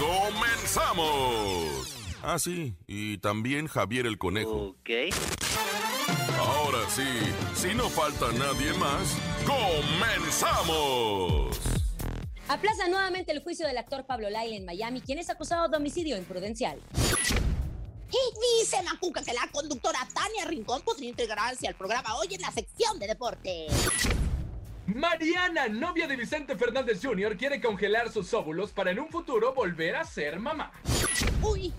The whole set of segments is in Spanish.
¡Comenzamos! Ah, sí, y también Javier el Conejo. Ok. Ahora sí, si no falta nadie más, ¡comenzamos! Aplaza nuevamente el juicio del actor Pablo Lyle en Miami, quien es acusado de homicidio imprudencial. Y dice Macuca que la conductora Tania Rincón podría integrarse al programa hoy en la sección de deporte. Mariana, novia de Vicente Fernández Jr., quiere congelar sus óvulos para en un futuro volver a ser mamá. Uy,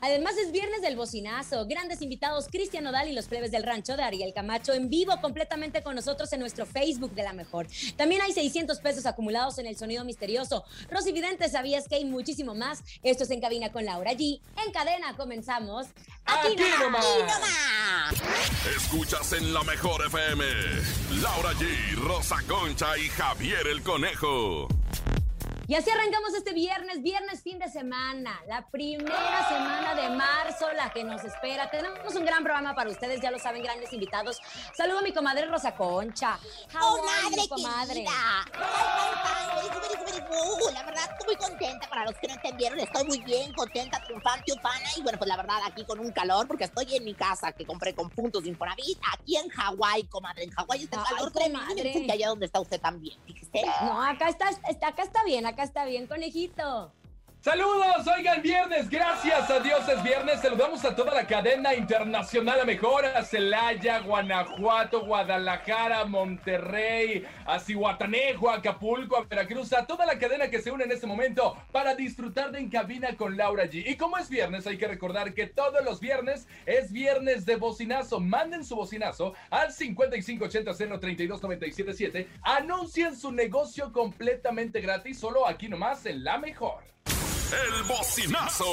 Además es viernes del bocinazo. Grandes invitados Cristian Nodal y los plebes del rancho de Ariel Camacho en vivo completamente con nosotros en nuestro Facebook de la mejor. También hay 600 pesos acumulados en el sonido misterioso. Rosy Vidente, ¿sabías que hay muchísimo más? Esto es En Cabina con Laura G. En cadena comenzamos. Aquí nomás. más. Escuchas en la mejor FM, Laura G, Rosa Concha y Javier el Conejo. Y así arrancamos este viernes, viernes fin de semana, la primera semana de marzo, la que nos espera. Tenemos un gran programa para ustedes, ya lo saben, grandes invitados. Saludo a mi comadre Rosa Concha. How are you, Comadre good. La verdad, estoy muy contenta. Para los que no entendieron, estoy muy bien, contenta, triunfante, ufana. Y bueno, pues la verdad, aquí con un calor, porque estoy en mi casa que compré con puntos de Infonavit, aquí en Hawái, comadre. En Hawái está calor tremendo. Y allá donde está usted también, fíjese. No, acá está, está- acá está bien, acá está bien, conejito. Saludos, oigan, viernes, gracias a Dios es viernes. Saludamos a toda la cadena internacional, a mejor, a Celaya, Guanajuato, Guadalajara, Monterrey, a Cihuatanejo, a Acapulco, a Veracruz, a toda la cadena que se une en este momento para disfrutar de En Cabina con Laura G. Y como es viernes, hay que recordar que todos los viernes es viernes de bocinazo. Manden su bocinazo al 5580-032-977. Anuncien su negocio completamente gratis, solo aquí nomás en La Mejor. El bocinazo.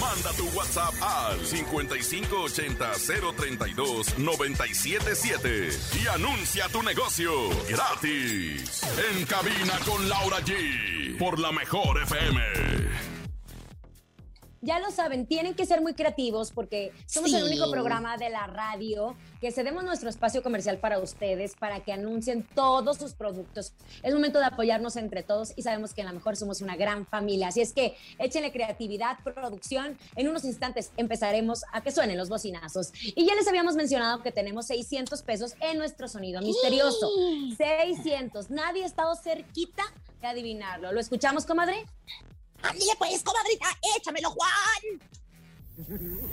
Manda tu WhatsApp al 5580-032-977 y anuncia tu negocio gratis. En cabina con Laura G. Por la mejor FM. Ya lo saben, tienen que ser muy creativos porque somos el Sí. único programa de la radio que cedemos nuestro espacio comercial para ustedes, para que anuncien todos sus productos. Es momento de apoyarnos entre todos y sabemos que en la mejor somos una gran familia. Así es que échenle creatividad, producción. En unos instantes empezaremos a que suenen los bocinazos. Y ya les habíamos mencionado que tenemos 600 pesos en nuestro sonido misterioso. 600. Nadie ha estado cerquita de adivinarlo. ¿Lo escuchamos, comadre? Ándale pues, comadrita, échamelo, Juan.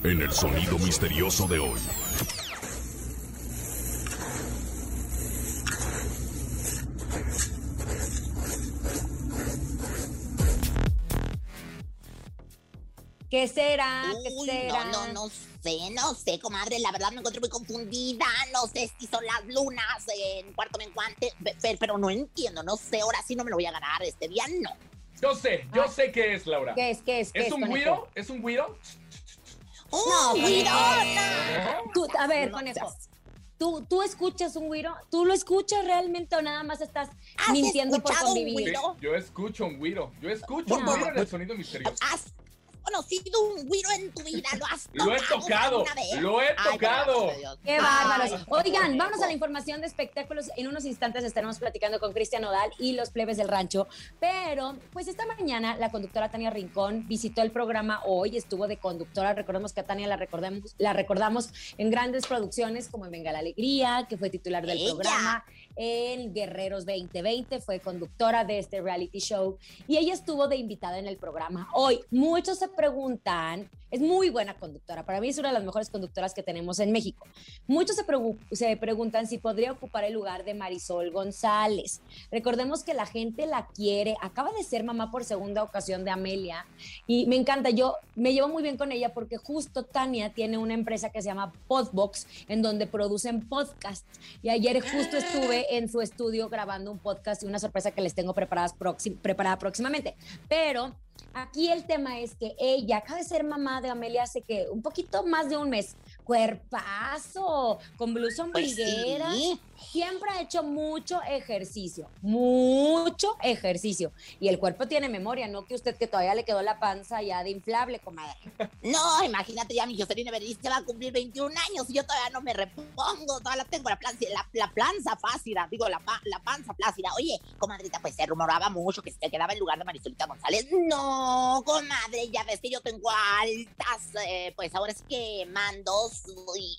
En el sonido misterioso de hoy. ¿Qué será? ¿Qué Uy, será? no, no, no sé, no sé, comadre. La verdad me encuentro muy confundida. No sé si son las lunas en cuarto menguante, pe- pe- pero, no entiendo, no sé. Ahora sí no me lo voy a ganar. Este día no. Yo sé, yo sé qué es, Laura. ¿Qué es? ¿Qué es? ¿Qué ¿Es un güiro? ¿Es un güiro? ¡Oh, No! Tú, a ver, No conejo. ¿Tú, ¿Tú escuchas un güiro? ¿Tú lo escuchas realmente o nada más estás ¿Has mintiendo por convivir? Sí, yo escucho un güiro. Yo escucho Por un favor. güiro en el sonido misterioso. ¿Has conocido un güiro en tu vida? ¿Lo has tocado? Lo he tocado, vez? lo he Ay, tocado. Dios. ¡Qué Ay, bárbaros! Oigan, vámonos a la información de espectáculos. En unos instantes estaremos platicando con Cristian Nodal y los plebes del rancho. Pero, pues esta mañana la conductora Tania Rincón visitó el programa hoy, estuvo de conductora. Recordemos que a Tania la recordamos, la recordamos en grandes producciones como en Venga la Alegría, que fue titular del Ella. programa. En Guerreros 2020 fue conductora de este reality show y ella estuvo de invitada en el programa. Hoy, muchos se preguntan, es muy buena conductora, para mí es una de las mejores conductoras que tenemos en México. Muchos se, pregu- se preguntan si podría ocupar el lugar de Marisol González. Recordemos que la gente la quiere, acaba de ser mamá por segunda ocasión de Amelia y me encanta, yo me llevo muy bien con ella porque justo Tania tiene una empresa que se llama Podbox en donde producen podcasts y ayer justo estuve en su estudio grabando un podcast y una sorpresa que les tengo preparadas preparada próximamente. Pero Aquí el tema es que ella acaba de ser mamá de Amelia hace que un poquito más de un mes. Cuerpazo, con blusa ombliguera. Pues sí. Siempre ha hecho mucho ejercicio, mucho ejercicio. Y el cuerpo tiene memoria, no que usted que todavía le quedó la panza ya de inflable, comadre. No, imagínate ya, mi Jocelyn Berenice va a cumplir 21 años y yo todavía no me repongo, todavía tengo la planza, la, la planza flácida, digo, la, la panza flácida. Oye, comadrita, pues se rumoraba mucho que se quedaba en lugar de Marisolita González. No, comadre, ya ves que yo tengo altas, eh, pues ahora es que mandos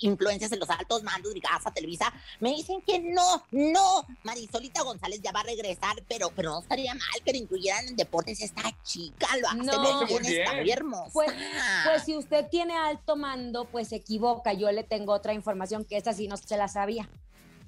influencias en los altos mandos de casa, Televisa, me dicen que no, no, Marisolita González ya va a regresar, pero, pero no estaría mal que le incluyeran en deportes esta chica, lo hace No. muy bien, Muy está muy hermosa. Pues, pues si usted tiene alto mando, pues se equivoca. Yo le tengo otra información que esta sí no se la sabía.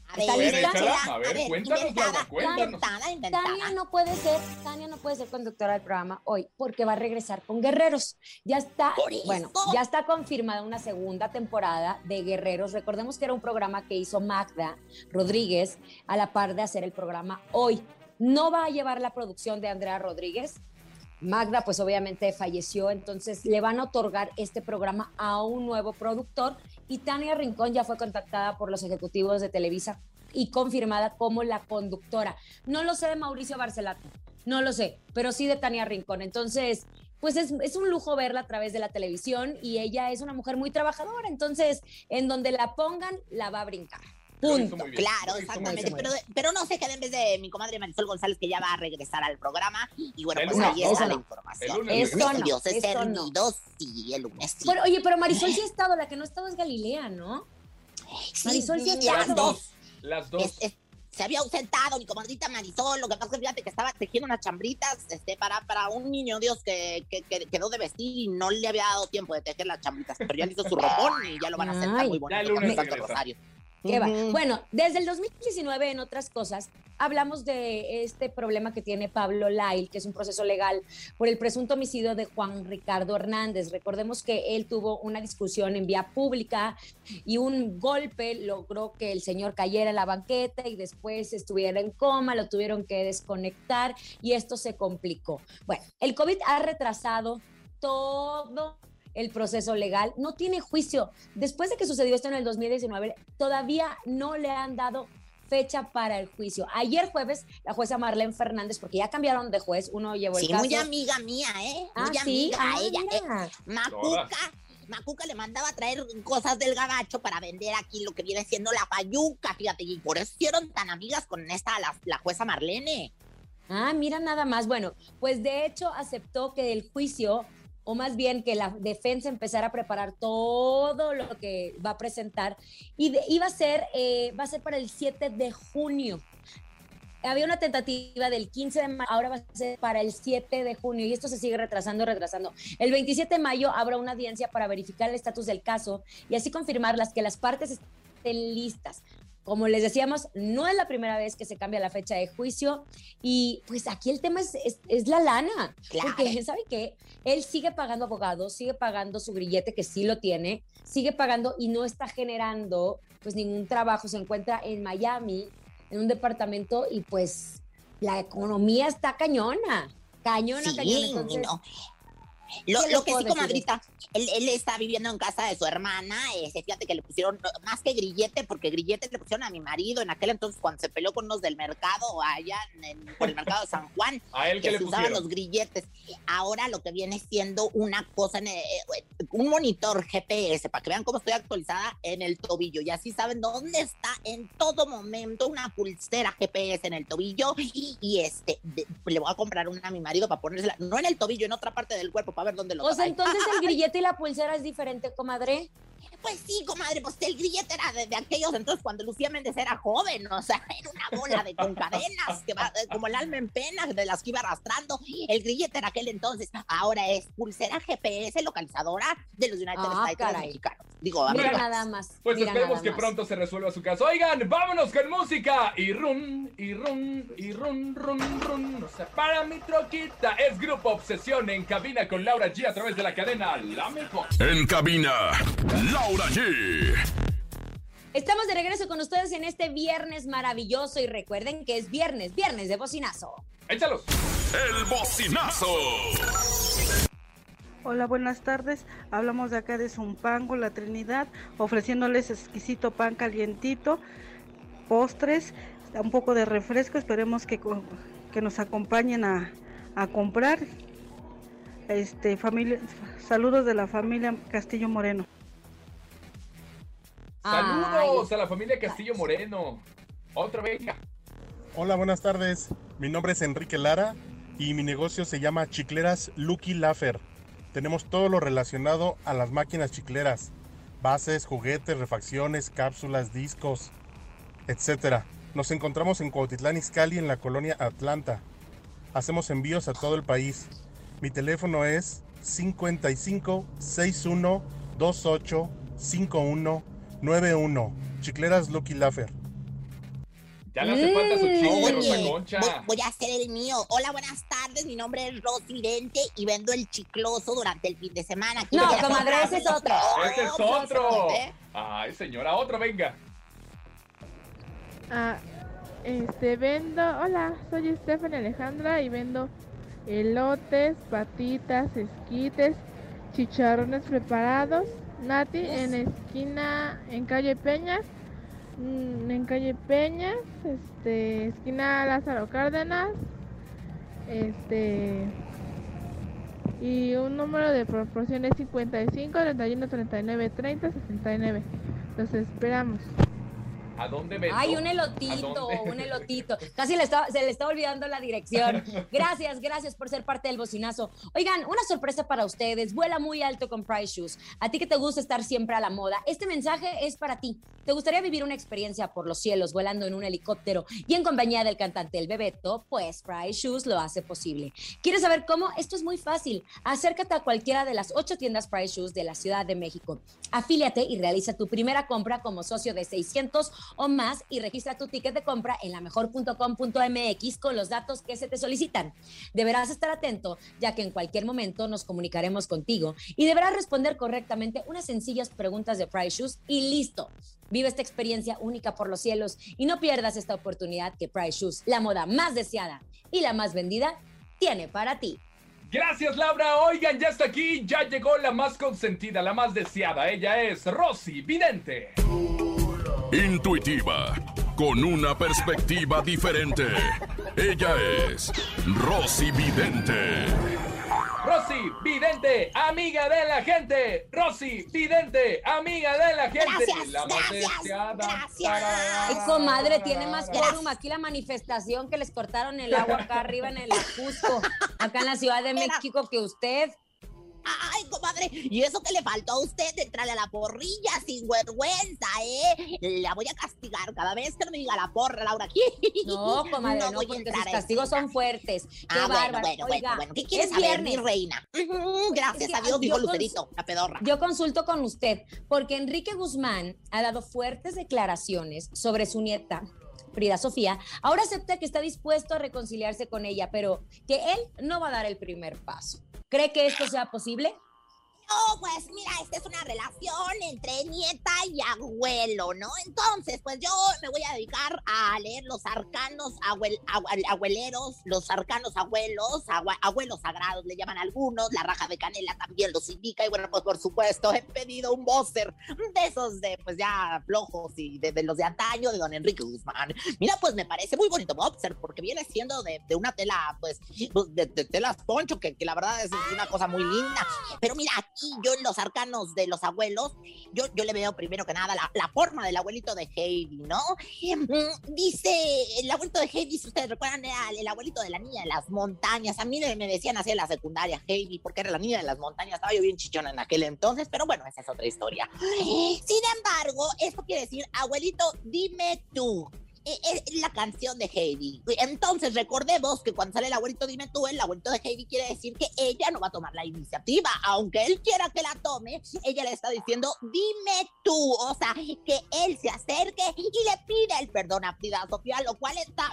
A ¿Está ver, échala, A ver, cuéntanos, cuéntanos. Tania no puede ser, Tania no puede ser conductora del programa hoy porque va a regresar con Guerreros. Ya está, bueno, ya está confirmada una segunda temporada de Guerreros. Recordemos que era un programa que hizo Magda Rodríguez a la par de hacer el programa hoy. No va a llevar la producción de Andrea Rodríguez. Magda, pues obviamente falleció, entonces le van a otorgar este programa a un nuevo productor y Tania Rincón ya fue contactada por los ejecutivos de Televisa y confirmada como la conductora. No lo sé de Mauricio Barcelata, no lo sé, pero sí de Tania Rincón. Entonces, pues es, es un lujo verla a través de la televisión y ella es una mujer muy trabajadora, entonces en donde la pongan, la va a brincar. Punto. Claro, exactamente. Pero, pero no se quede en vez de mi comadre Marisol González, que ya va a regresar al programa. Y bueno, El pues lunes, ahí está la información. El no, Dios es no. sí, el lunes sí. Bueno, oye, pero Marisol sí ha estado, la que no ha estado es Galilea, ¿no? Sí, Marisol sí ha estado. Las dos. Las dos. Es- es- se había ausentado mi comadrita Marisol, lo que pasa es que fíjate que estaba tejiendo unas chambritas este, para, para un niño Dios que, que- que quedó de vestir y no le había dado tiempo de tejer las chambritas, pero ya le hizo su ropón y ya lo van a hacer muy Ya el bonito con va. Bueno, desde el 2019, en otras cosas, hablamos de este problema que tiene Pablo Lail, que es un proceso legal por el presunto homicidio de Juan Ricardo Hernández. Recordemos que él tuvo una discusión en vía pública y un golpe logró que el señor cayera en la banqueta y después estuviera en coma, lo tuvieron que desconectar y esto se complicó. Bueno, el COVID ha retrasado todo el proceso legal, no tiene juicio. Después de que sucedió esto en el 2019, todavía no le han dado fecha para el juicio. Ayer jueves, la jueza Marlene Fernández, porque ya cambiaron de juez, uno llevó el Sí, caso. muy amiga mía, ¿eh? ah, Muy sí, amiga ah, ella. eh. Macuca, Macuca le mandaba a traer cosas del gabacho para vender aquí lo que viene siendo la payuca, fíjate, y por eso hicieron tan amigas con esta, la, la jueza Marlene. Ah, mira nada más. Bueno, pues de hecho aceptó que el juicio, o más bien que la defensa empezara a preparar todo lo que va a presentar, y de- a ser, eh, va a ser para el 7 de junio. Había una tentativa del 15 de mayo, ahora va a ser para el 7 de junio y esto se sigue retrasando, retrasando. El 27 de mayo habrá una audiencia para verificar el estatus del caso y así confirmar las que las partes estén listas. Como les decíamos, no es la primera vez que se cambia la fecha de juicio y pues aquí el tema es, es, es la lana. Claro. Porque, ¿sabe qué? Él sigue pagando abogados, sigue pagando su grillete, que sí lo tiene, sigue pagando y no está generando pues ningún trabajo. Se encuentra en Miami, en un departamento y pues la economía está cañona. Cañona, Sí, cañona. Entonces, no. Lo, ¿qué lo que sí, decir? comadrita, él, él está viviendo en casa de su hermana. Este, fíjate que le pusieron más que grillete, porque grillete le pusieron a mi marido en aquel entonces cuando se peleó con unos del mercado allá en, en- por el mercado de San Juan. A él que que le se usaban pusieron. los grilletes. Ahora lo que viene siendo una cosa, en, eh, eh, un monitor GPS, para que vean cómo estoy actualizada en el tobillo. Y así saben dónde está en todo momento una pulsera GPS en el tobillo. Y, y, este, de- le voy a comprar una a mi marido para ponérsela, no en el tobillo, en otra parte del cuerpo, para ver dónde lo o sea, trae. entonces el grillete y la pulsera es diferente, comadre. Pues sí, comadre, pues el grillete era de, de aquellos entonces cuando Lucía Méndez era joven, o sea, era una bola de con cadenas, que va, eh, como el alma en pena, de las que iba arrastrando. El grillete era aquel entonces, ahora es pulsera GPS localizadora de los United Ah, States caray. mexicanos. Digo, Mira amigas. nada más. Pues esperemos que más. pronto se resuelva su caso. Oigan, vámonos con música. Y run, y run, y run, run, run. No se para mi troquita. Es Grupo Obsesión en cabina con Laura G a través de la cadena La Mejor. En cabina, Laura G. Estamos de regreso con ustedes en este viernes maravilloso y recuerden que es viernes, viernes de bocinazo. El bocinazo. Hola, buenas tardes. Hablamos de acá de Zumpango, La Trinidad, ofreciéndoles exquisito pan calientito, postres, un poco de refresco. Esperemos que, que nos acompañen a, a comprar. Este, familia, saludos de la familia Castillo Moreno. Saludos a la familia Castillo Moreno. Otra vez. Hola, buenas tardes. Mi nombre es Enrique Lara y mi negocio se llama Chicleras Lucky Laffer. Tenemos todo lo relacionado a las máquinas chicleras, bases, juguetes, refacciones, cápsulas, discos, etc. Nos encontramos en Cuautitlán Izcalli en la colonia Atlanta. Hacemos envíos a todo el país. Mi teléfono es 55 61 28 51 91. Chicleras Lucky Laffer. Ya le hace falta su chicle, Rosa Concha. Voy, voy, a hacer el mío. Hola, buenas tardes. Mi nombre es Rosy Dente y vendo el chicloso durante el fin de semana. Aquí no, comadre, ese es otro. Ese es otro. Ay, señora, otro, venga. Ah, este, vendo. Hola, soy Stephanie Alejandra y vendo elotes, patitas, esquites, chicharrones preparados. Nati en esquina, en calle Peñas en calle Peñas, este, esquina Lázaro Cárdenas, este, y un número de proporción es 55 31 39 30 69. Los esperamos. ¿A dónde vendo? Ay, un elotito, un elotito. Casi le está, se le está olvidando la dirección. Gracias, gracias por ser parte del bocinazo. Oigan, una sorpresa para ustedes. Vuela muy alto con Price Shoes. A ti que te gusta estar siempre a la moda, este mensaje es para ti. ¿Te gustaría vivir una experiencia por los cielos volando en un helicóptero y en compañía del cantante El Bebeto? Pues Price Shoes lo hace posible. ¿Quieres saber cómo? Esto es muy fácil. Acércate a cualquiera de las ocho tiendas Price Shoes de la Ciudad de México. Afíliate y realiza tu primera compra como socio de 600 o más y registra tu ticket de compra en lamejor.com.mx con los datos que se te solicitan. Deberás estar atento ya que en cualquier momento nos comunicaremos contigo y deberás responder correctamente unas sencillas preguntas de Price Shoes y listo. Vive esta experiencia única por los cielos y no pierdas esta oportunidad que Price Shoes, la moda más deseada y la más vendida, tiene para ti. Gracias, Laura. Oigan, ya está aquí, ya llegó la más consentida, la más deseada. Ella es Rosy Vidente. Intuitiva, con una perspectiva diferente. Ella es Rosy Vidente. Rosy Vidente, amiga de la gente. Rosy Vidente, amiga de la gente. Gracias, la más gracias, deseada. gracias. Ay, comadre, tiene más quórum aquí la manifestación que les cortaron el agua acá arriba en el Ajusco, acá en la Ciudad de México que usted. Ay, comadre, y eso que le faltó a usted de entrarle a la porrilla sin vergüenza, ¿eh? La voy a castigar cada vez que no me diga la porra, Laura. No, comadre, no, a porque sus castigos son fuertes. Qué Ah, bueno, bárbaro. bueno, bueno, Oiga, bueno. ¿Qué quieres es saber, mi viernes. reina? Ujú, Gracias Es que, a Dios, ay, dijo Lucerito, la pedorra. Yo consulto con usted, porque Enrique Guzmán ha dado fuertes declaraciones sobre su nieta. Frida Sofía, ahora acepta que está dispuesto a reconciliarse con ella, pero que él no va a dar el primer paso. ¿Cree que esto sea posible? No, pues mira, esta es una relación entre nieta y abuelo, ¿no? Entonces, pues yo me voy a dedicar a leer los arcanos abuel- abuel- abueleros, los arcanos abuelos, abuelos sagrados le llaman algunos, la raja de canela también los indica, y bueno, pues por supuesto he pedido un bóster de esos de pues ya flojos y de, los de antaño de don Enrique Guzmán. Mira, pues me parece muy bonito boxer, porque viene siendo de, de una tela, pues, de, de telas poncho, que, que la verdad es una cosa muy linda. Pero mira, aquí yo en los arcanos de los abuelos, yo, yo le veo primero que nada la, forma del abuelito de Heidi, ¿no? Mm, Dice, el abuelito de Heidi, si ustedes recuerdan, era el, el abuelito de la niña de las montañas. A mí me decían así en la secundaria, Heidi, porque era la niña de las montañas. Estaba yo bien chichona en aquel entonces, pero bueno, esa es otra historia. Sin embargo, esto quiere decir, abuelito, dime tú. Es la canción de Heidi. Entonces, recordemos que cuando sale el abuelito Dime tú, el abuelito de Heidi quiere decir que ella no va a tomar la iniciativa. Aunque él quiera que la tome, ella le está diciendo Dime tú. O sea, que él se acerque y le pide el perdón a Frida Sofía, lo cual está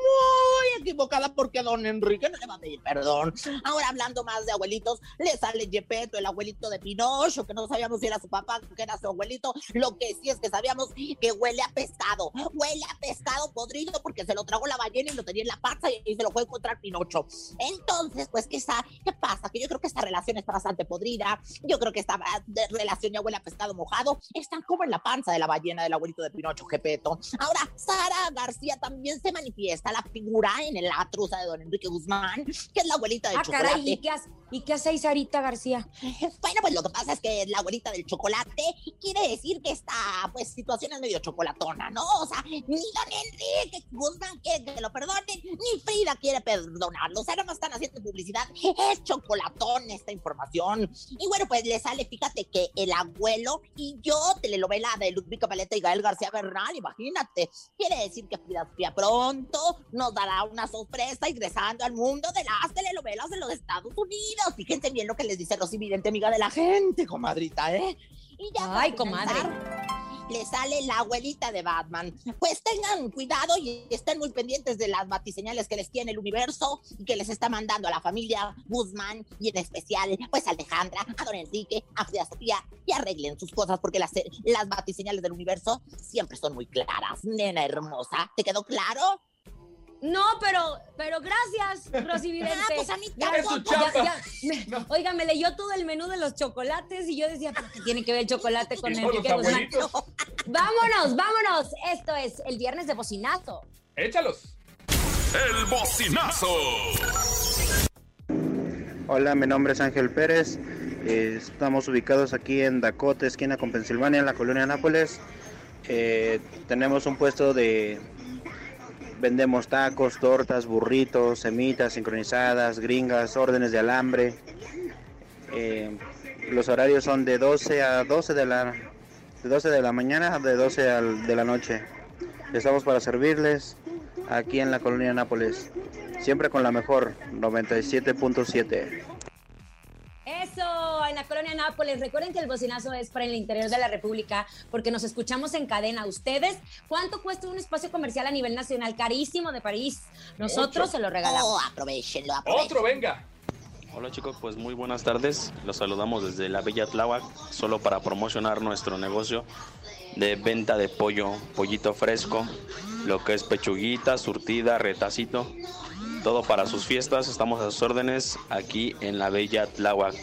muy equivocada porque don Enrique no le va a pedir perdón. Ahora, hablando más de abuelitos, le sale Gepetto, el abuelito de Pinocho, que no sabíamos si era su papá, que era su abuelito. Lo que sí es que sabíamos que huele a pescado. Huele a pescado podrido porque se lo tragó la ballena y lo tenía en la panza y, se lo fue a encontrar Pinocho. Entonces, pues, ¿qué, ¿qué pasa? Que yo creo que esta relación está bastante podrida. Yo creo que esta ah, relación ya huele a pescado mojado. Están como en la panza de la ballena del abuelito de Pinocho, Gepeto. Ahora, Sara García también se manifiesta la figura en la truza de don Enrique Guzmán, que es la abuelita del Ah, chocolate. caray, ¿y qué, hace, ¿y qué hace Sarita García? Bueno, pues lo que pasa es que la abuelita del chocolate quiere decir que esta pues situación es medio chocolatona, ¿no? O sea, ni don Enrique Guzmán quiere que lo perdonen, ni Frida quiere perdonarlo. O sea, más están haciendo publicidad. Es chocolatón esta información. Y bueno, pues le sale, fíjate que el abuelo y yo, telenovela de Ludwig Paleta y Gael García Bernal, imagínate. Quiere decir que Frida Sofía pronto nos dará una sorpresa ingresando al mundo de las telenovelas de los Estados Unidos. Fíjense bien lo que les dice Rosy Vidente, amiga de la gente, comadrita, ¿eh? Y ya Ay, comadre. finalizar, Le sale la abuelita de Batman. Pues tengan cuidado y estén muy pendientes de las batiseñales que les tiene el universo y que les está mandando a la familia Guzmán y en especial, pues a Alejandra, a Don Enrique, a Frida Sofía y arreglen sus cosas porque las, las batiseñales del universo siempre son muy claras. Nena hermosa, ¿te quedó claro? No, pero, pero gracias, Rosy Vidente. Ah, pues a mí Ya, chamba. ya, me- Oiga, me leyó todo el menú de los chocolates y yo decía, ¿pero qué tiene que ver el chocolate con Enrique los Guzmán? abuelitos. Vámonos, vámonos. Esto es el viernes de bocinazo. Échalos. El bocinazo. Hola, mi nombre es Ángel Pérez. Eh, estamos ubicados aquí en Dakota, esquina con Pensilvania, en la colonia Nápoles. Eh, tenemos un puesto de... Vendemos tacos, tortas, burritos, semitas sincronizadas, gringas, órdenes de alambre. Eh, los horarios son de 12 a 12 de la, de 12 de la mañana a de 12 al- de la noche. Estamos para servirles aquí en la colonia Nápoles. Siempre con la mejor, 97.7. Eso, en la colonia Nápoles. Recuerden que el bocinazo es para el interior de la República porque nos escuchamos en cadena. ¿Ustedes cuánto cuesta un espacio comercial a nivel nacional? Carísimo de París. Nosotros se lo regalamos. Oh, aprovechenlo, aprovechen. Otro, venga. Hola chicos, pues muy buenas tardes. Los saludamos desde la Bella Tláhuac, solo para promocionar nuestro negocio de venta de pollo, pollito fresco, lo que es pechuguita, surtida, retacito, todo para sus fiestas. Estamos a sus órdenes aquí en la Bella Tláhuac.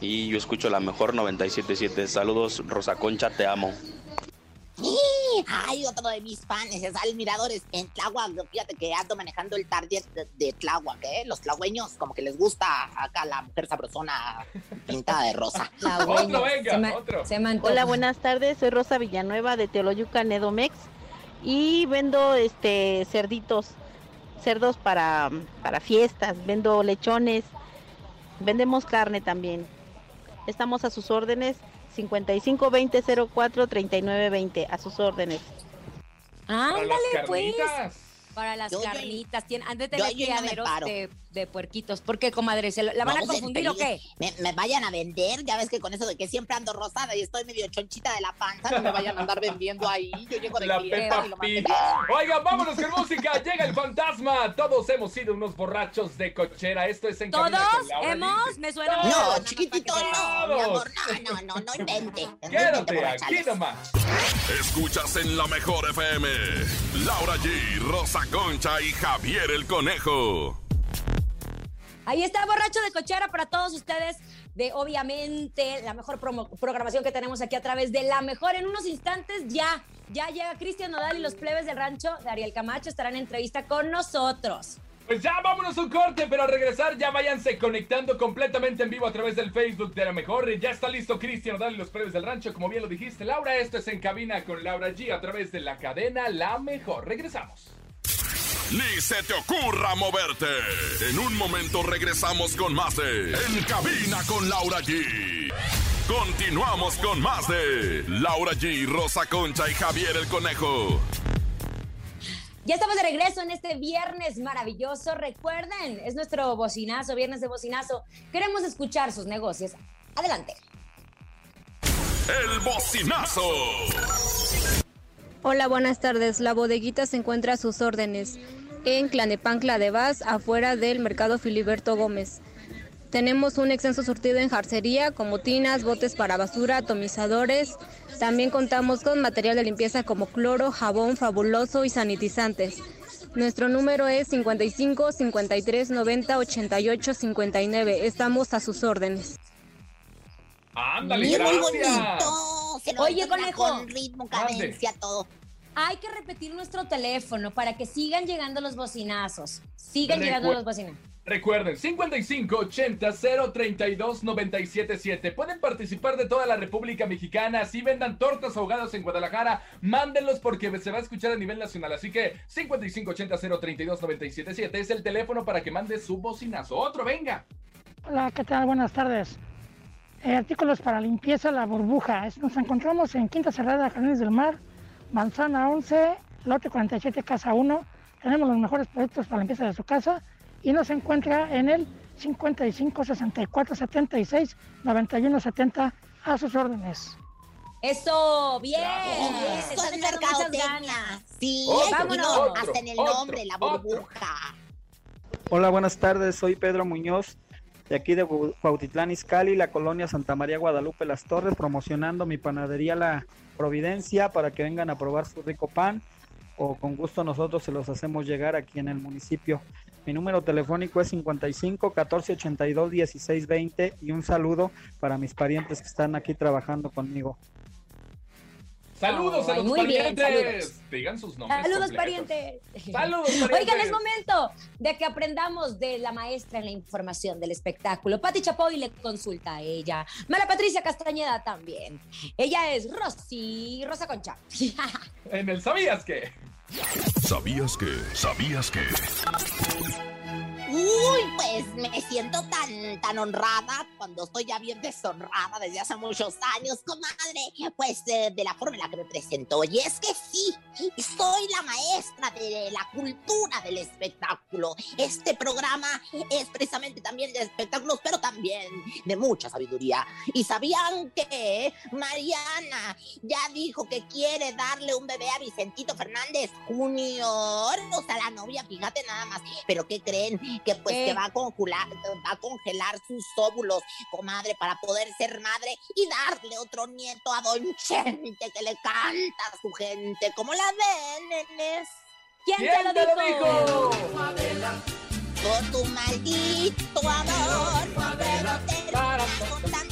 Y yo escucho la mejor 977. Saludos, Rosa Concha, te amo. Ay, otro de mis fans, es Al Miradores en Tláhuac. Fíjate que ando manejando el target de, de Tláhuac, ¿eh? Los tlahueños, como que les gusta acá la mujer sabrosona pintada de rosa. Otro, venga, se otro. se. Hola, buenas tardes. Soy Rosa Villanueva de Teoloyuca Nedomex y vendo este cerditos, cerdos para, para fiestas, vendo lechones, vendemos carne también. Estamos a sus órdenes 55 20 04 39 20 a sus órdenes. Ándale, pues. Para las Yo- yo- carnitas. Tien- han de tener no criaderos de, de puerquitos. ¿Por qué, comadre? ¿Se lo- ¿La van a No, confundir o qué? Me, me vayan a vender, ya ves que con eso de que siempre ando rosada y estoy medio chonchita de la panza, no me vayan a andar vendiendo ahí. Yo llego de La y lo Oigan, vámonos con música. Llega el fantasma. Todos hemos sido unos borrachos de cochera. Esto es en ¿Todos con Laura hemos? G. Me suena No, más chiquitito, sepa. no, mi amor, no, no, no, no invente. No invente, Quédate aquí nomás. Escuchas en la mejor FM. Laura G, Rosa Concha y Javier el Conejo. Ahí está Borracho de Cochera para todos ustedes de obviamente la mejor programación que tenemos aquí a través de la mejor. En unos instantes ya, ya llega Cristian Nodal y los plebes del rancho de Ariel Camacho estarán en entrevista con nosotros. Pues ya vámonos un corte, pero al regresar ya váyanse conectando completamente en vivo a través del Facebook de la mejor. Ya está listo Cristian Dale los premios del rancho, como bien lo dijiste, Laura. Esto es en cabina con Laura G a través de la cadena La Mejor. Regresamos. Ni se te ocurra moverte. En un momento regresamos con más de En cabina con Laura G. Continuamos con más de Laura G, Rosa Concha y Javier el Conejo. Ya estamos de regreso en este viernes maravilloso. Recuerden, es nuestro bocinazo, viernes de bocinazo. Queremos escuchar sus negocios. Adelante. El bocinazo. Hola, buenas tardes. La bodeguita se encuentra a sus órdenes en Clanepancla de Vaz, afuera del mercado Filiberto Gómez. Tenemos un extenso surtido en jarcería, como tinas, botes para basura, atomizadores. También contamos con material de limpieza como cloro, jabón fabuloso y sanitizantes. Nuestro número es 55 53 90 88 59. Estamos a sus órdenes. Ándale, Muy, gracias. bonito. Se lo Oye, conejo. Con ritmo, cadencia, todo. Hay que repetir nuestro teléfono para que sigan llegando los bocinazos. Sigan Recu- llegando los bocinazos. Recuerden, 55 80 032 977. Pueden participar de toda la República Mexicana. Si vendan tortas ahogadas en Guadalajara, mándenlos porque se va a escuchar a nivel nacional. Así que 55 80 032 977 es el teléfono para que mande su bocinazo. Otro, venga. Hola, ¿qué tal? Buenas tardes. Eh, artículos para limpieza, la burbuja. Es- Nos encontramos en Quinta Cerrada, Jardines del Mar, Manzana 11, lote 47, casa 1. Tenemos los mejores productos para limpieza de su casa y nos encuentra en el 55 64 76 91 70 a sus órdenes. Eso, bien. Eso Están es mercadotecnia. ganas. Sí, Otro, vámonos. otro, hasta en el otro, nombre, la burbuja. Hola, buenas tardes. Soy Pedro Muñoz, de aquí de Cuautitlán Izcalli, la colonia Santa María Guadalupe Las Torres, promocionando mi panadería La Providencia para que vengan a probar su rico pan o con gusto nosotros se los hacemos llegar aquí en el municipio. Mi número telefónico es 55 14 82 16 20 y un saludo para mis parientes que están aquí trabajando conmigo. Saludos a los muy bien, parientes. saludos. Digan sus nombres. Saludos, completos. parientes. Saludos, parientes. Oigan, es momento de que aprendamos de la maestra en la información del espectáculo. Pati Chapoy le consulta a ella. Mara Patricia Castañeda también. Ella es Rosy Rosa Concha. En el ¿Sabías qué? ¿Sabías que? ¿Sabías que? Uy, pues me siento tan, tan honrada cuando estoy ya bien deshonrada desde hace muchos años, comadre, pues eh, de la forma en la que me presento. Y es que sí, soy la maestra de la cultura del espectáculo. Este programa es precisamente también de espectáculos, pero también de mucha sabiduría. ¿Y sabían que Mariana ya dijo que quiere darle un bebé a Vicentito Fernández Junior? O sea, la novia, fíjate nada más. ¿Pero qué creen? Que pues que va a congelar, va a congelar sus óvulos, comadre, para poder ser madre y darle otro nieto a Don Chente que le canta a su gente. ¿Cómo la ven, nenes? ¿Quién, ¿Quién te lo dijo? Por tu maldito amor, pero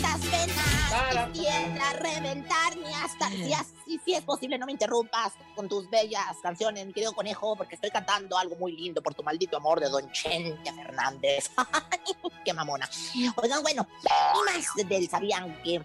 penas. Quisiera reventarme hasta si, así, si es posible, no me interrumpas con tus bellas canciones, querido conejo, porque estoy cantando algo muy lindo por tu maldito amor de Don Chente Fernández. ¡Qué mamona! Oigan, bueno, y más del sabían que.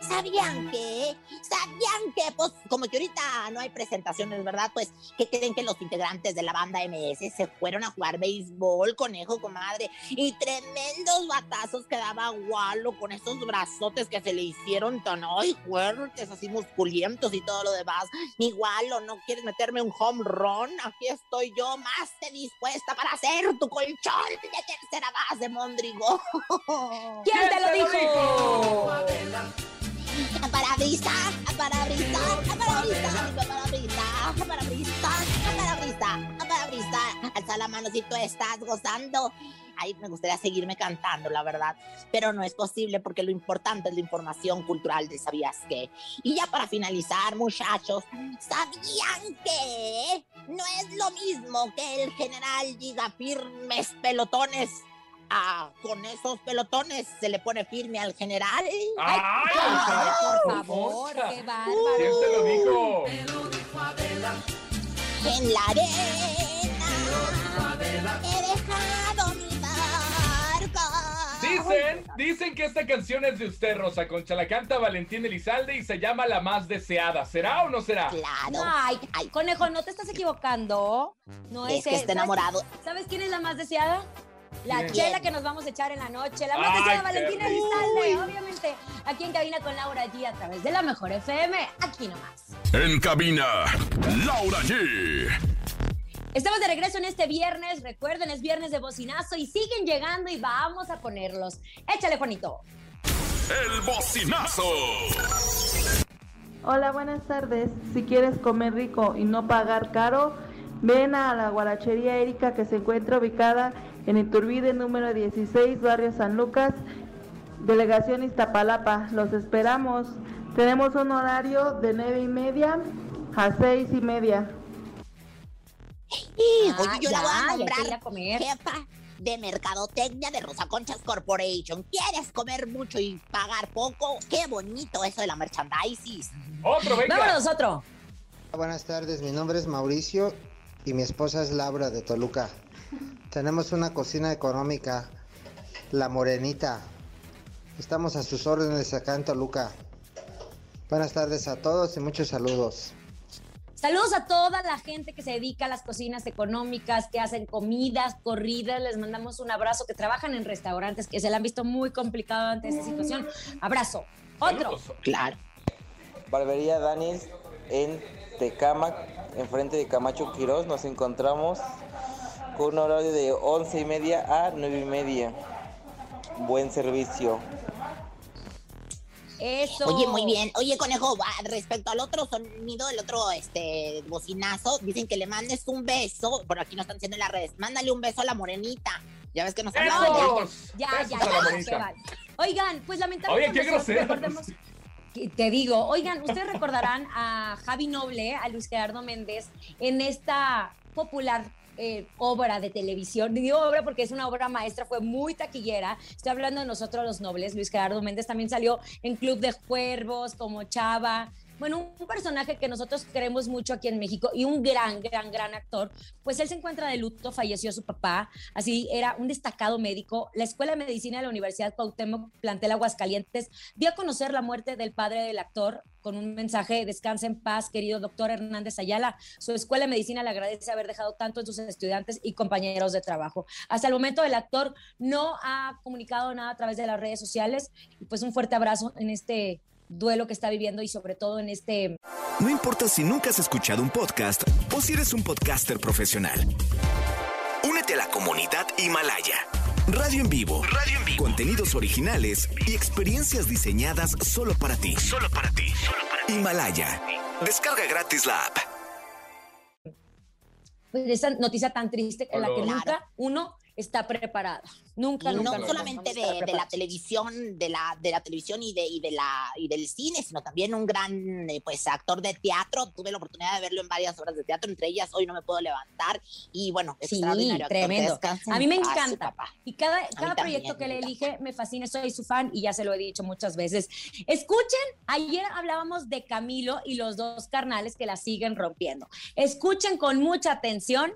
¿Sabían que? ¿Sabían que? Pues como que ahorita no hay presentaciones, ¿verdad? Pues, ¿qué creen que los integrantes de la banda MS se fueron a jugar béisbol, conejo, comadre? Y tremendos batazos que daba Walo con esos brazotes que se le hicieron tan, ay, fuertes, así musculientos y todo lo demás. Mi Walo, ¿no quieres meterme un home run? Aquí estoy yo más que dispuesta para hacer tu colchón de tercera base, Mondrigo. ¿Quién te lo dijo? Para brisa, para brisa, para brisa, para brisa, para brisa, para brisa, para brisa. Alza la mano si tú estás gozando. Ay, me gustaría seguirme cantando, la verdad, pero no es posible porque lo importante es la información cultural de ¿Sabías qué? Y ya para finalizar, muchachos, ¿sabían que no es lo mismo que el general diga firmes pelotones? Ah, con esos pelotones se le pone firme al general. ¡Ay, por Concha, favor, qué bárbaro. ¿Quién te lo dijo? En la arena he dejado mi barco. Dicen, dicen que esta canción es de usted, Rosa Concha. La canta Valentín Elizalde y se llama La Más Deseada. ¿Será o no será? Claro. Ay, conejo, no te estás equivocando. No Es es, que está ¿Sabes- enamorado. ¿Sabes quién es la más deseada? La ¿Quién? chela que nos vamos a echar en la noche. La más qué Valentina. Elizalde. Obviamente, aquí en cabina con Laura G a través de la mejor FM. Aquí nomás. En cabina, Laura G. Estamos de regreso en este viernes. Recuerden, es viernes de bocinazo y siguen llegando y vamos a ponerlos. Échale, Juanito. El bocinazo. Hola, buenas tardes. Si quieres comer rico y no pagar caro, ven a la guarachería Erika que se encuentra ubicada en Iturbide número 16, barrio San Lucas, delegación Iztapalapa. Los esperamos. Tenemos un horario de nueve y media a seis y media. Ah, oye, yo la voy a nombrar a comer. jefa de mercadotecnia de Rosa Conchas Corporation. ¿Quieres comer mucho y pagar poco? Qué bonito eso de la merchandising. Otro, Vámonos, otro. Buenas tardes, mi nombre es Mauricio y mi esposa es Laura de Toluca. Tenemos una cocina económica, La Morenita. Estamos a sus órdenes acá en Toluca. Buenas tardes a todos y muchos saludos. Saludos a toda la gente que se dedica a las cocinas económicas, que hacen comidas, corridas. Les mandamos un abrazo, que trabajan en restaurantes, que se la han visto muy complicado ante esta situación. Abrazo. Otro. Claro. Barbería Danis en Tecamac, enfrente de Camacho Quirós. Nos encontramos con un horario de 11 y media a 9 y media. Buen servicio. Eso. Oye, muy bien. Oye, conejo, va, respecto al otro sonido, el otro este bocinazo, dicen que le mandes un beso. Por aquí nos están diciendo en las redes. Mándale un beso a la morenita. Ya ves que nos ¡Besos! hablaban Ya, Besos ya, a la ya, vale. Oigan, pues lamentablemente. Oye, qué grosero. Te digo, oigan, ustedes recordarán a Javi Noble, a Luis Gerardo Méndez, en esta popular eh, obra de televisión. Digo obra porque es una obra maestra, fue muy taquillera. Estoy hablando de nosotros los nobles. Luis Gerardo Méndez también salió en Club de Cuervos, como Chava. Bueno, un personaje que nosotros queremos mucho aquí en México y un gran, gran, gran actor. Pues él se encuentra de luto, falleció su papá, así era un destacado médico. La Escuela de Medicina de la Universidad Cuauhtémoc, plantel Aguascalientes, dio a conocer la muerte del padre del actor con un mensaje, descansa en paz, querido doctor Hernández Ayala. Su Escuela de Medicina le agradece haber dejado tanto en sus estudiantes y compañeros de trabajo. Hasta el momento el actor no ha comunicado nada a través de las redes sociales. Y pues un fuerte abrazo en este duelo que está viviendo y sobre todo en este No importa si nunca has escuchado un podcast o si eres un podcaster profesional. Únete a la comunidad Himalaya. Radio en vivo. Radio en vivo. Contenidos originales y experiencias diseñadas solo para ti. Solo para ti. Himalaya. Descarga gratis la app. pues, esa noticia tan triste en la que nunca uno está preparado. Nunca, Y nunca. no solamente de, de la televisión, de la, de la televisión y de, y de la y del cine, sino también un gran eh, pues actor de teatro. Tuve la oportunidad de verlo en varias obras de teatro, entre ellas Hoy no me puedo levantar. Y bueno, Sí, extraordinario tremendo. A mí me encanta. papá. Y cada, cada también, proyecto que me le elige me fascina, soy su fan y ya se lo he dicho muchas veces. Escuchen, ayer hablábamos de Camilo y los dos carnales que la siguen rompiendo. Escuchen con mucha atención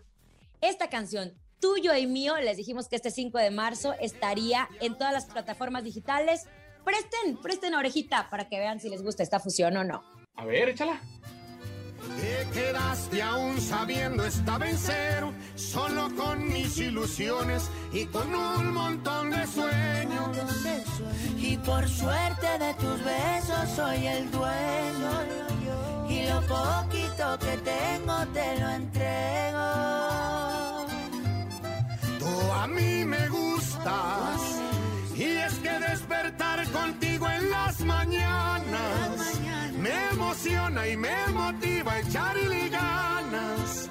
esta canción. Tuyo y mío, les dijimos que este 5 de marzo estaría en todas las plataformas digitales. Presten, presten orejita para que vean si les gusta esta fusión o no. A ver, échala. Te quedaste aún sabiendo esta vencer, solo con mis ilusiones y con un montón de sueños. Y por suerte de tus besos soy el dueño. Y lo poquito que tengo te lo entrego. A mí me gustas. Y es que despertar contigo en las mañanas me emociona y me motiva a echarle ganas.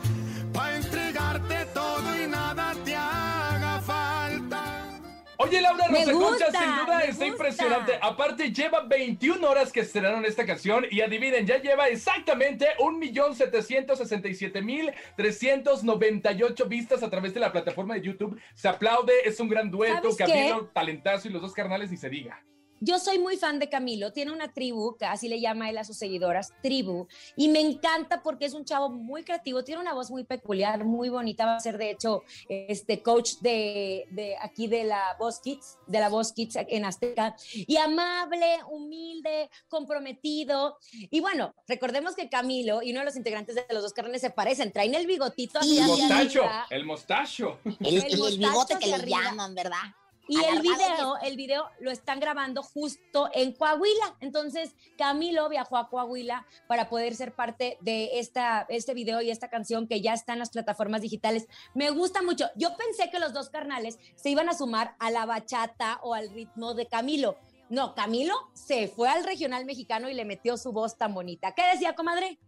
Oye, Laura Me Rosa Concha, gusta, sin duda está gusta. impresionante. Aparte, lleva 21 horas que estrenaron esta canción y adivinen, ya lleva exactamente 1.767.398 vistas a través de la plataforma de YouTube. Se aplaude, es un gran dueto. Camilo, talentazo y los dos carnales ni se diga. Yo soy muy fan de Camilo, tiene una tribu, que así le llama él a sus seguidoras, tribu, y me encanta porque es un chavo muy creativo, tiene una voz muy peculiar, muy bonita, va a ser de hecho este coach de, de aquí de la Voz Kids, de la Voz Kids en Azteca, y amable, humilde, comprometido, y bueno, recordemos que Camilo y uno de los integrantes de los dos carnes se parecen, traen el bigotito así El hacia mostacho, arriba. el mostacho. El, El el- el mostacho bigote que hacia le llaman, ¿verdad? Y el video, el video lo están grabando justo en Coahuila. Entonces, Camilo viajó a Coahuila para poder ser parte de esta, este video y esta canción que ya está en las plataformas digitales. Me gusta mucho. Yo pensé que los dos carnales se iban a sumar a la bachata o al ritmo de Camilo. No, Camilo se fue al regional mexicano y le metió su voz tan bonita. ¿Qué decía, comadre?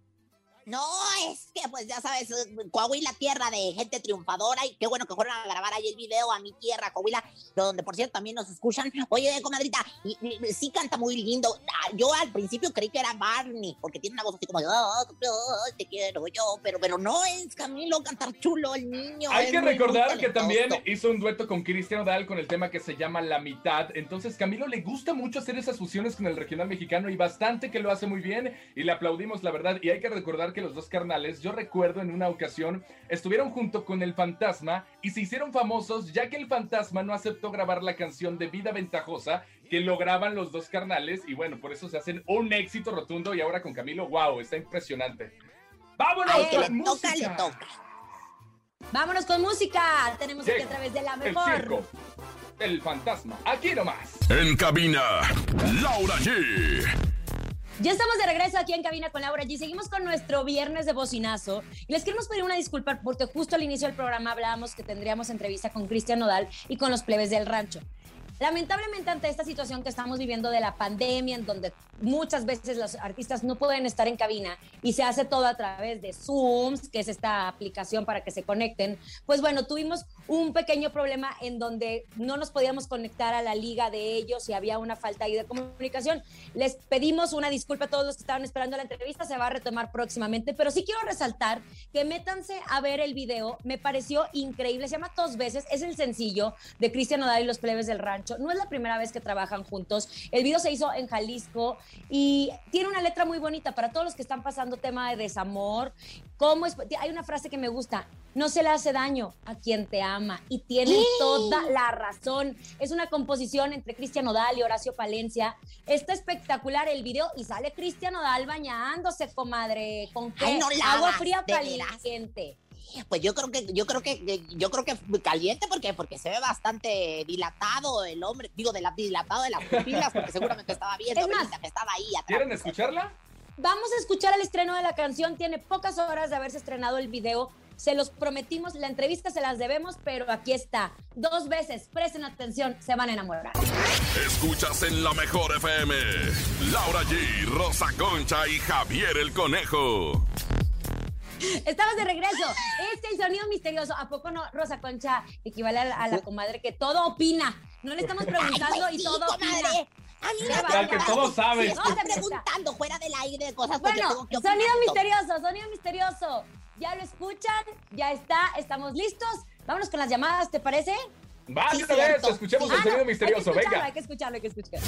No, es que pues ya sabes, eh, Coahuila, tierra de gente triunfadora y qué bueno que fueron a grabar ahí el video a mi tierra, Coahuila, donde por cierto también nos escuchan. Oye, comadrita, y, y- sí canta muy lindo. Ah, Yo al principio creí que era Barney, porque tiene una voz así como "Ah, ah, te quiero yo, pero, pero no es Camilo cantar chulo el niño. Hay que recordar que también hizo un dueto con Cristian Odal con el tema que se llama La Mitad. Entonces, Camilo le gusta mucho hacer esas fusiones con el regional mexicano y bastante que lo hace muy bien y le aplaudimos, la verdad. Y hay que recordar que los dos carnales, yo recuerdo en una ocasión, estuvieron junto con el Fantasma y se hicieron famosos ya que el Fantasma no aceptó grabar la canción de Vida Ventajosa que lo graban los dos carnales y bueno, por eso se hacen un éxito rotundo y ahora con Camilo, wow, está impresionante. ¡Vámonos con toca, música! toca. Vámonos con música. Tenemos aquí a través de la El mejor. circo, el fantasma, aquí nomás. En cabina, Laura G. Ya estamos de regreso aquí en Cabina con Laura G. Seguimos con nuestro viernes de bocinazo. Y les queremos pedir una disculpa porque justo al inicio del programa hablábamos que tendríamos entrevista con Cristian Nodal y con los plebes del rancho. Lamentablemente ante esta situación que estamos viviendo de la pandemia, en donde muchas veces los artistas no pueden estar en cabina y se hace todo a través de Zooms, que es esta aplicación para que se conecten, pues bueno, tuvimos un pequeño problema en donde no nos podíamos conectar a la liga de ellos y había una falta ahí de comunicación. Les pedimos una disculpa a todos los que estaban esperando la entrevista, se va a retomar próximamente, pero sí quiero resaltar que métanse a ver el video, me pareció increíble, se llama Dos veces, es el sencillo de Cristian Nodal y los plebes del rancho, no es la primera vez que trabajan juntos, el video se hizo en Jalisco y tiene una letra muy bonita para todos los que están pasando tema de desamor, cómo es, hay una frase que me gusta, no se le hace daño a quien te ama y tienen ¡Sí! toda la razón. Es una composición entre Cristian Odal y Horacio Palencia. Está espectacular el video y sale Cristian Odal bañándose, comadre. ¿Con qué? Ay, no Agua fría caliente. Pues yo creo que, yo creo que, yo creo que caliente porque, porque se ve bastante dilatado el hombre, digo, de la, dilatado de las pupilas, porque seguramente estaba viendo Es más, que estaba ahí atrás. ¿Quieren escucharla? Vamos a escuchar el estreno de la canción. Tiene pocas horas de haberse estrenado el video. Se los prometimos, la entrevista se las debemos, pero aquí está. Dos veces, presten atención, se van a enamorar. Escuchas en la mejor FM. Laura G, Rosa Concha y Javier el Conejo. Estamos de regreso. Este es el sonido misterioso. ¿A poco no, Rosa Concha equivale a la, a la comadre que todo opina? No le estamos preguntando Ay, pues y todo comadre. opina. A mí me que bárbaro. todo sabe. Sí, No preguntando fuera del aire de cosas Bueno, tengo que opinar sonido misterioso, sonido misterioso. Ya lo escuchan, ya está, estamos listos. Vámonos con las llamadas, ¿te parece? Va, Sí, una vez, escuchemos Ah, el sonido no, misterioso, Hay que venga. hay que escucharlo, hay que escucharlo.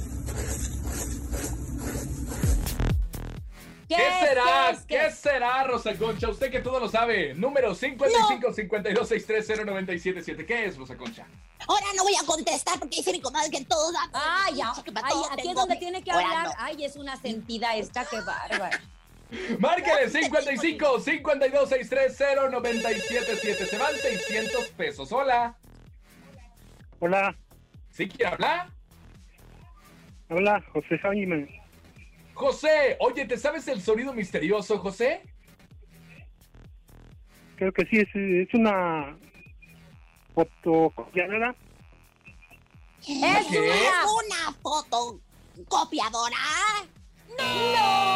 ¿Qué, será? ¿Qué, será, Rosa Concha? Usted que todo lo sabe. Número 55 52 630 977. ¿Qué es, Rosa Concha? Ahora no voy a contestar porque dice mi comadre que en todos lados. Ay, ya, que para ay, todo aquí es donde mi- tiene que Ahora hablar. no. Ay, es una sentida esta, qué bárbara. Márquele 55 52 630 977. Se van 600 pesos. Hola. Hola, ¿Sí quiere hablar? hola, José Jaime. José, oye, ¿te sabes el sonido misterioso, José? Creo que sí, es, es una fotocopiadora. ¡Es ¿Qué? una! Una fotocopiadora. ¡No!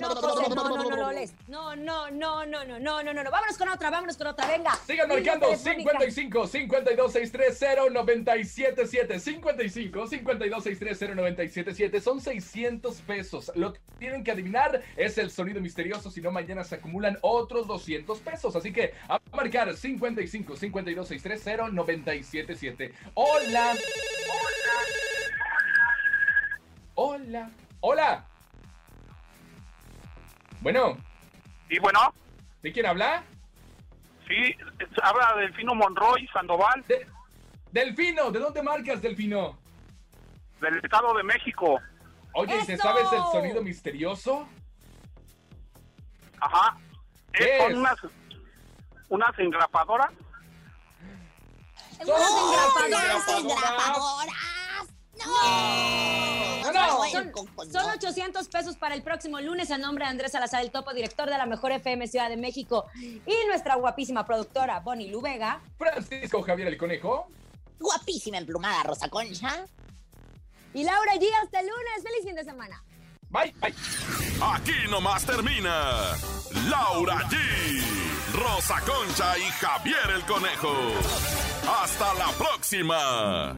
No, José, no, no, no, no, no, no, no, no, no, no, no, no, no. Vámonos con otra, vámonos con otra, venga. Sigan marcando telefónica. 55 52 630 977 55 52 630 977 Son 600 pesos. Lo que tienen que adivinar es el sonido misterioso. Si no, mañana se acumulan otros 200 pesos. Así que a marcar 55 52 630 977 Hola. Hola. Hola. Bueno, Y bueno, ¿de quién habla? sí, habla Delfino Monroy Sandoval, De- Delfino, ¿de dónde marcas, Delfino? del Estado de México. Oye, ¿te ¡Eso! sabes el sonido misterioso? Ajá. ¿Qué Es- son es? unas, unas engrapadoras. Unas engrapadoras. Las engrapadoras. No. No, Son Son, son 800 pesos para el próximo lunes a nombre de Andrés Salazar, el topo director de la Mejor FM Ciudad de México y nuestra guapísima productora Bonnie Lubega. Francisco Javier el Conejo. Guapísima emplumada Rosa Concha. Y Laura G. Hasta el lunes. Feliz fin de semana. Bye, bye. Aquí nomás termina Laura G, Rosa Concha y Javier el Conejo. Hasta la próxima.